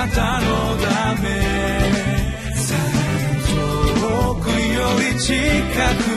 なたのため。遠くより近く。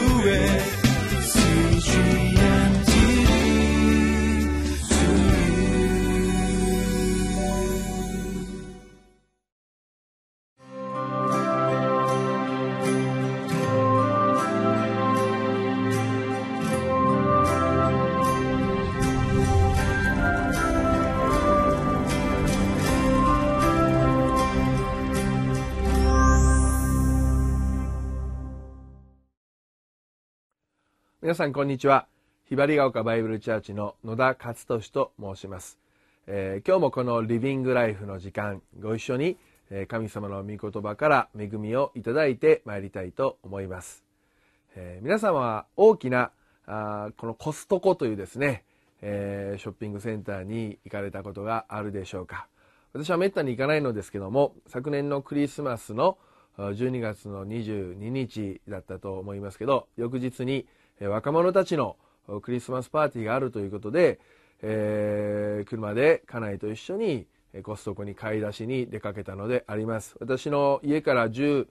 皆さんこんにちは。ひばりが丘バイブルチャーチの野田勝利と申します、えー、今日もこのリビングライフの時間ご一緒に神様の御言葉から恵みをいただいてまいりたいと思います、えー、皆様は大きなあこのコストコというですね、えー、ショッピングセンターに行かれたことがあるでしょうか。私はめったに行かないのですけども昨年のクリスマスの12月の22日だったと思いますけど翌日に若者たちのクリスマスパーティーがあるということで、えー、車で家内と一緒にコストコに買い出しに出かけたのであります。私の家から16、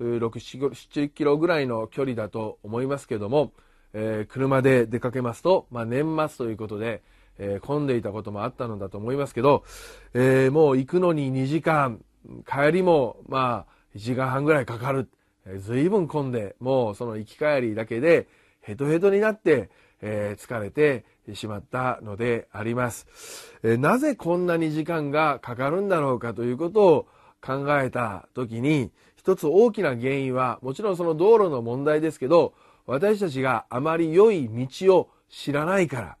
7キロぐらいの距離だと思いますけども、えー、車で出かけますと、まあ、年末ということで、えー、混んでいたこともあったのだと思いますけど、えー、もう行くのに2時間帰りもまあ1時間半ぐらいかかる、えー、随分混んでもうその行き帰りだけでヘトヘトになって、えー、疲れてしまったのであります、えー、なぜこんなに時間がかかるんだろうかということを考えた時に一つ大きな原因はもちろんその道路の問題ですけど私たちがあまり良い道を知らないから、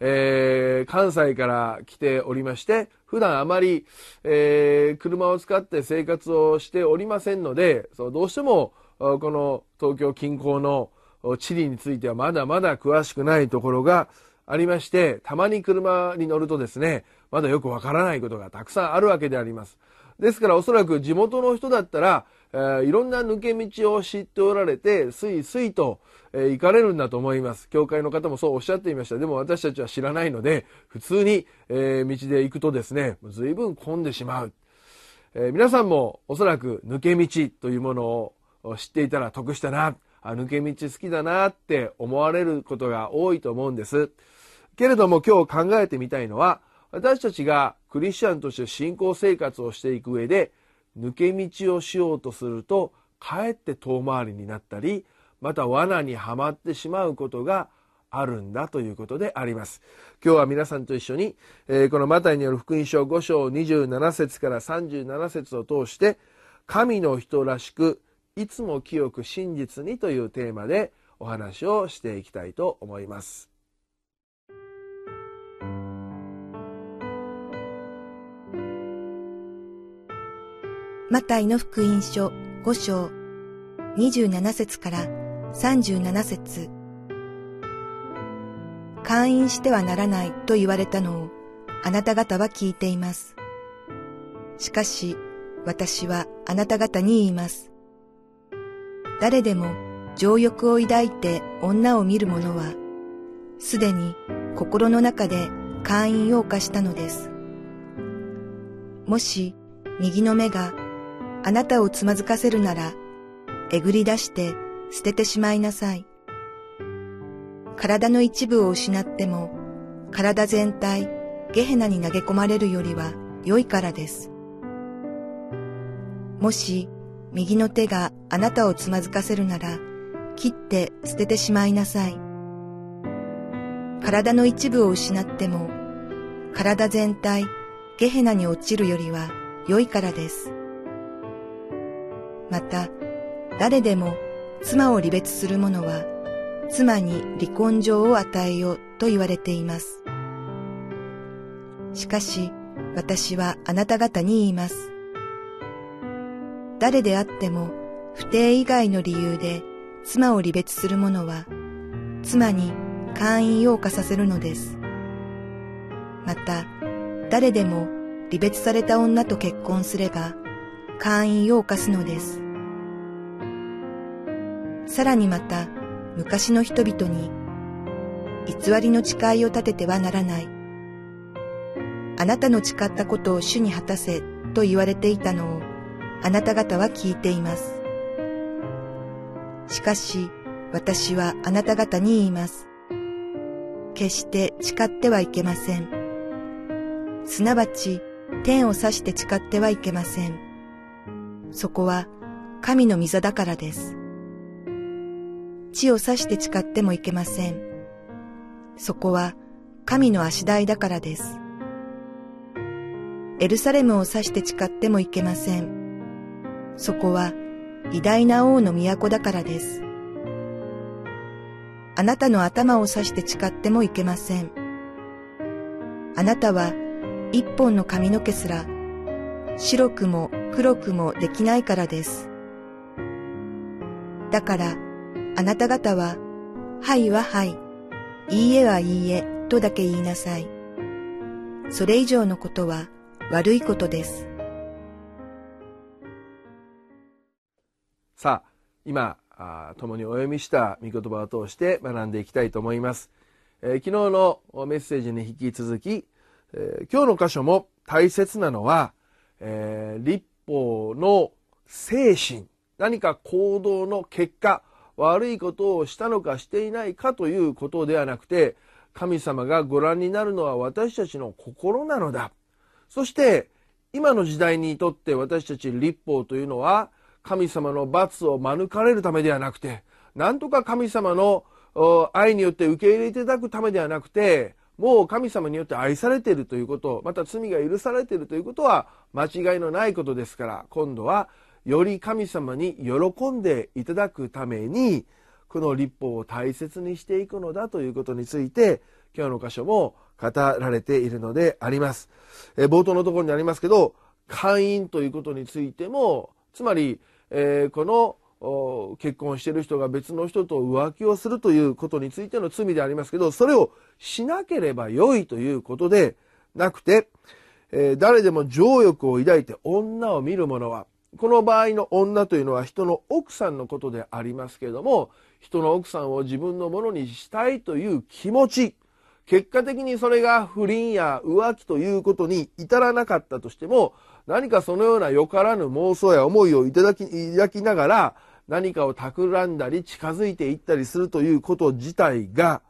えー、関西から来ておりまして普段あまり、えー、車を使って生活をしておりませんのでそのどうしてもこの東京近郊の地理についてはまだまだ詳しくないところがありまして、たまに車に乗るとですね、まだよくわからないことがたくさんあるわけであります。ですからおそらく地元の人だったら、えー、いろんな抜け道を知っておられて、すいすいと、えー、行かれるんだと思います。教会の方もそうおっしゃっていました。でも私たちは知らないので、普通に、えー、道で行くとですね、随分混んでしまう。え皆さんもおそらく抜け道というものを知っていたら得したな。あ抜け道好きだなって思われることが多いと思うんです。けれども今日考えてみたいのは私たちがクリスチャンとして信仰生活をしていく上で抜け道をしようとするとかえって遠回りになったりまた罠にはまってしまうことがあるんだということであります。今日は皆さんと一緒に、えー、このマタイによる福音書5章27節から37節を通して神の人らしくいつも清く真実にというテーマでお話をしていきたいと思います。マタイの福音書5章27節から37節会員してはならないと言われたのをあなた方は聞いています。しかし私はあなた方に言います。誰でも情欲を抱いて女を見る者は、すでに心の中で会員を犯したのです。もし右の目があなたをつまずかせるなら、えぐり出して捨ててしまいなさい。体の一部を失っても、体全体、ゲヘナに投げ込まれるよりは良いからです。もし右の手があなたをつまずかせるなら、切って捨ててしまいなさい。体の一部を失っても、体全体、ゲヘナに落ちるよりは良いからです。また、誰でも妻を離別する者は、妻に離婚状を与えよと言われています。しかし、私はあなた方に言います。誰であっても不定以外の理由で妻を離別する者は、妻に会員を犯させるのです。また、誰でも離別された女と結婚すれば、会員を犯すのです。さらにまた、昔の人々に、偽りの誓いを立ててはならない。あなたの誓ったことを主に果たせ、と言われていたのをあなた方は聞いています。しかし私はあなた方に言います。決して誓ってはいけません。すなわち天を指して誓ってはいけません。そこは神の御座だからです。地を指して誓ってもいけません。そこは神の足台だからです。エルサレムを指して誓ってもいけません。そこは偉大な王の都だからです。あなたの頭を指して誓ってもいけません。あなたは一本の髪の毛すら白くも黒くもできないからです。だからあなた方は、はいははい、いいえはいいえとだけ言いなさい。それ以上のことは悪いことです。さあ、今あ、共にお読みした御言葉を通して学んでいきたいと思います。えー、昨日のメッセージに引き続き、えー、今日の箇所も大切なのは、えー、立法の精神、何か行動の結果、悪いことをしたのかしていないかということではなくて、神様がご覧になるのは私たちの心なのだ。そして、今の時代にとって私たち立法というのは、神様の罰を免れるためではなくて、なんとか神様の愛によって受け入れていただくためではなくて、もう神様によって愛されているということ、また罪が許されているということは間違いのないことですから、今度はより神様に喜んでいただくために、この立法を大切にしていくのだということについて、今日の箇所も語られているのであります。え冒頭のところにありますけど、会員ということについても、つまり、えー、この結婚している人が別の人と浮気をするということについての罪でありますけど、それをしなければよいということでなくて、えー、誰でも情欲を抱いて女を見る者は、この場合の女というのは人の奥さんのことでありますけれども、人の奥さんを自分のものにしたいという気持ち、結果的にそれが不倫や浮気ということに至らなかったとしても、何かそのようなよからぬ妄想や思いをいただき、抱きながら、何かを企んだり近づいていったりするということ自体が、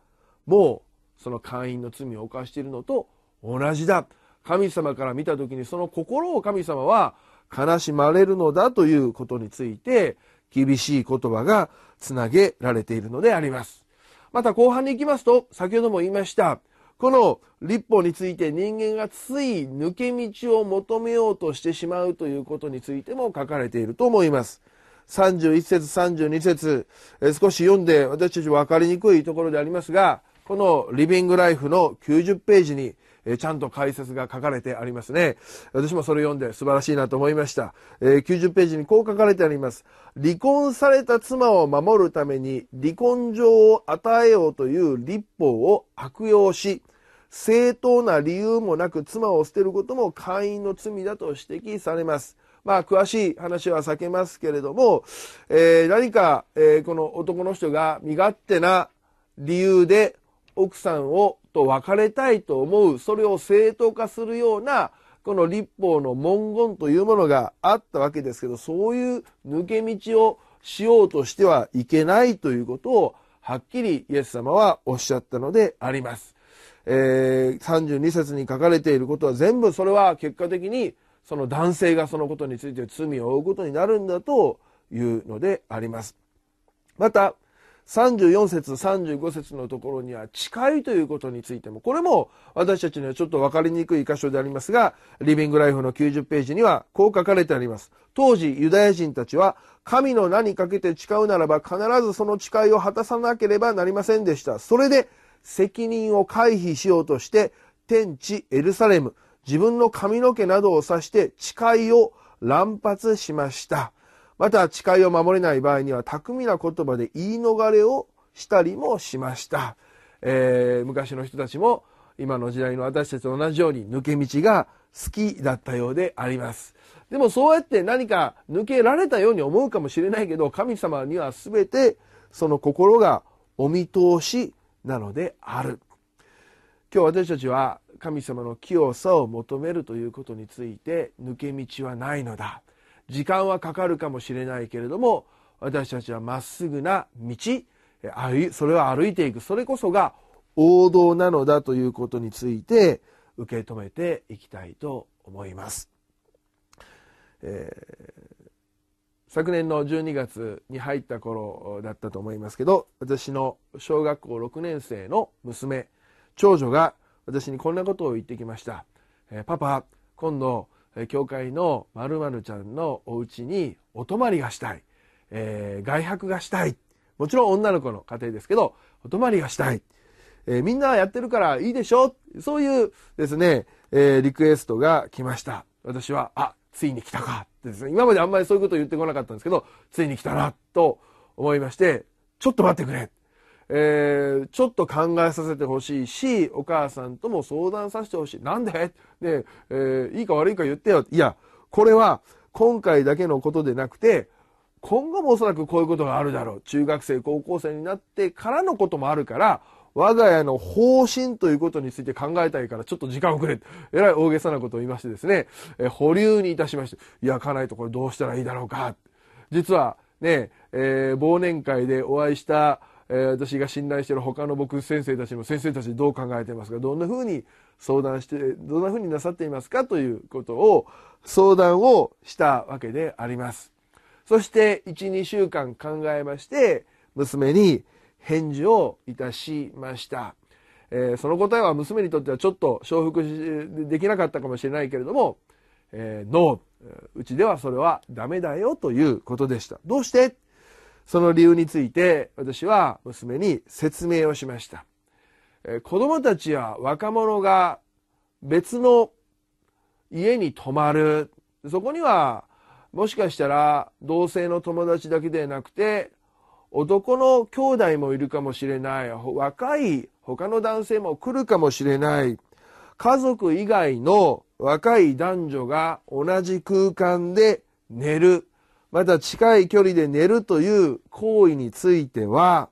もうその会員の罪を犯しているのと同じだ。神様から見た時にその心を神様は悲しまれるのだということについて厳しい言葉がつなげられているのであります。また後半に行きますと、先ほども言いました、この立法について人間がつい抜け道を求めようとしてしまうということについても書かれていると思います。31節32節え少し読んで私たち分かりにくいところでありますが、このリビングライフの90ページにえちゃんと解説が書かれてありますね。私もそれを読んで素晴らしいなと思いました。え90ページにこう書かれてあります。離婚された妻を守るために離婚状を与えようという立法を悪用し、正当な理由もなく妻を捨てることも会員の罪だと指摘されます。まあ、詳しい話は避けますけれども、えー、何か、えー、この男の人が身勝手な理由で奥さんをと別れたいと思う、それを正当化するような、この立法の文言というものがあったわけですけど、そういう抜け道をしようとしてはいけないということを、はっきりイエス様はおっしゃったのであります。えー、32節に書かれていることは全部それは結果的にその男性がそのことについて罪を負うことになるんだというのであります。また、34節、35節のところには誓いということについても、これも私たちにはちょっと分かりにくい箇所でありますが、リビングライフの90ページにはこう書かれてあります。当時ユダヤ人たちは神の名にかけて誓うならば必ずその誓いを果たさなければなりませんでした。それで責任を回避しようとして天地エルサレム自分の髪の毛などを指して誓いを乱発しましたまた誓いを守れない場合には巧みな言葉で言い逃れをしたりもしました、えー、昔の人たちも今の時代の私たちと同じように抜け道が好きだったようであります。でもそうやって何か抜けられたように思うかもしれないけど神様には全てその心がお見通しなのである。今日私たちは神様の清さを求めるということについて抜け道はないのだ。時間はかかるかもしれないけれども私たちはまっすぐな道それを歩いていくそれこそが王道なのだということについて受け止めていきたいと思います。えー、昨年の12月に入った頃だったと思いますけど私の小学校6年生の娘長女が私にこんなことを言ってきました「えー、パパ今度教会のまるちゃんのお家にお泊まりがしたい、えー、外泊がしたい。もちろん女の子の家庭ですけどお泊まりがしたい」えー、みんなやってるからいいでしょ？そういうですね、えー、リクエストが来ました。私は、あ、ついに来たか。ってです。ね、今まであんまりそういうことを言ってこなかったんですけど、ついに来たなと思いまして、ちょっと待ってくれ。えー、ちょっと考えさせてほしいし、お母さんとも相談させてほしい。なんで？ねえー、いいか悪いか言ってよ。いや、これは今回だけのことでなくて、今後もおそらくこういうことがあるだろう。中学生、高校生になってからのこともあるから、我が家の方針ということについて考えたいからちょっと時間をくれ。えらい大げさなことを言いましてですね、え保留にいたしまして、焼かないとこれどうしたらいいだろうか。実はね、えー、忘年会でお会いした、えー、私が信頼している他の僕先生たちも先生たちどう考えてますか？どんなふうに相談してどんなふうになさっていますかということを相談をしたわけでありますそして12週間考えまして娘に返事をいたしました。えー、その答えは娘にとってはちょっと承服できなかったかもしれないけれども、えー、ノー、うちではそれはダメだよということでした。どうして？その理由について私は娘に説明をしました。え、子供たちや若者が別の家に泊まる。そこにはもしかしたら同性の友達だけでなくて男の兄弟もいるかもしれない。若い他の男性も来るかもしれない。家族以外の若い男女が同じ空間で寝る。また近い距離で寝るという行為については、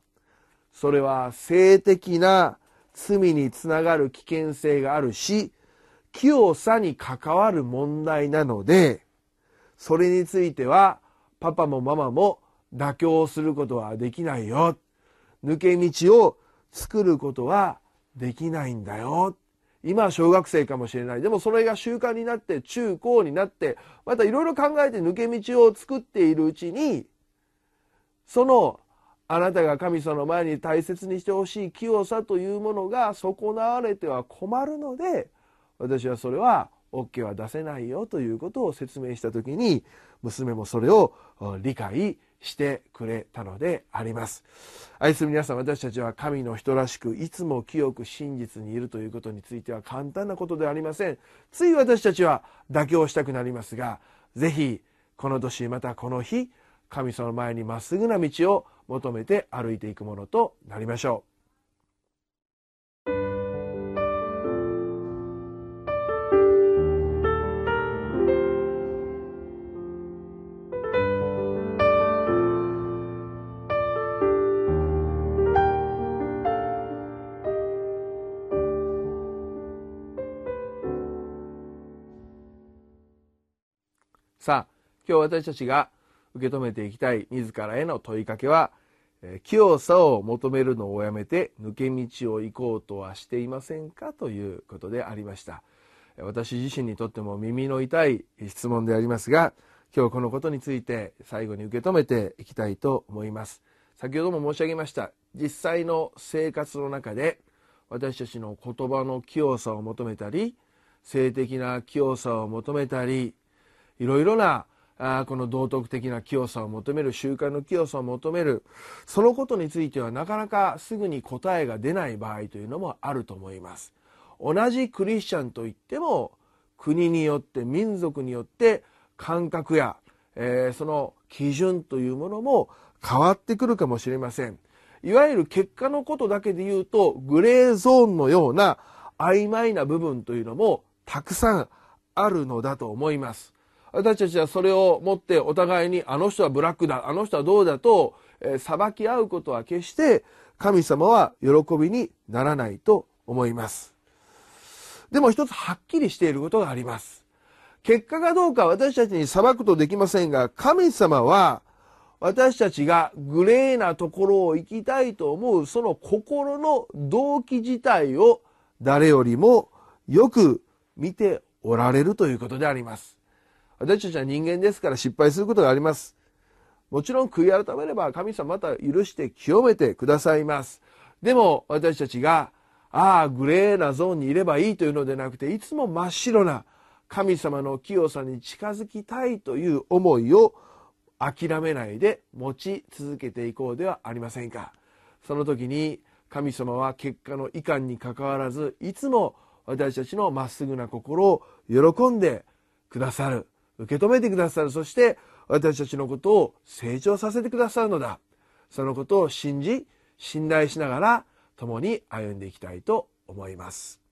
それは性的な罪につながる危険性があるし、清さに関わる問題なので、それについてはパパもママも妥協することはできないよ。抜け道を作ることはできないんだよ。今は小学生かもしれない。でもそれが習慣になって中高になってまたいろいろ考えて抜け道を作っているうちにそのあなたが神様の前に大切にしてほしい清さというものが損なわれては困るので私はそれは OK は出せないよということを説明した時に娘もそれを理解してくれたのであります。愛する皆さん私たちは神の人らしくいつも清く真実にいるということについては簡単なことではありません。つい私たちは妥協したくなりますがぜひこの年またこの日神様の前にまっすぐな道を求めて歩いていくものとなりましょう。今日私たちが受け止めていきたい自らへの問いかけはえ清さを求めるのをやめて抜け道を行こうとはしていませんか？ということでありました。私自身にとっても耳の痛い質問でありますが今日このことについて最後に受け止めていきたいと思います。先ほども申し上げました実際の生活の中で私たちの言葉の清さを求めたり性的な清さを求めたりいろいろなあこの道徳的な清さを求める習慣の清さを求める。そのことについてはなかなかすぐに答えが出ない場合というのもあると思います。同じクリスチャンといっても国によって民族によって感覚や、えー、その基準というものも変わってくるかもしれません。いわゆる結果のことだけで言うとグレーゾーンのような曖昧な部分というのもたくさんあるのだと思います。私たちはそれをもってお互いにあの人はブラックだあの人はどうだと、え、裁き合うことは決して神様は喜びにならないと思いますでも一つはっきりしていることがあります。結果がどうか私たちに裁くとできませんが、神様は私たちがグレーなところを行きたいと思うその心の動機自体を誰よりもよく見ておられるということであります。私たちは人間ですから失敗することがあります。もちろん悔い改めれば神様また許して清めてくださいます。でも私たちが、ああ、グレーなゾーンにいればいいというのでなくて、いつも真っ白な神様の清さに近づきたいという思いを諦めないで持ち続けていこうではありませんか。その時に神様は結果の遺憾にかかわらず、いつも私たちのまっすぐな心を喜んでくださる。受け止めてくださる。そして私たちのことを成長させてくださるのだ。そのことを信じ、信頼しながら共に歩んでいきたいと思います。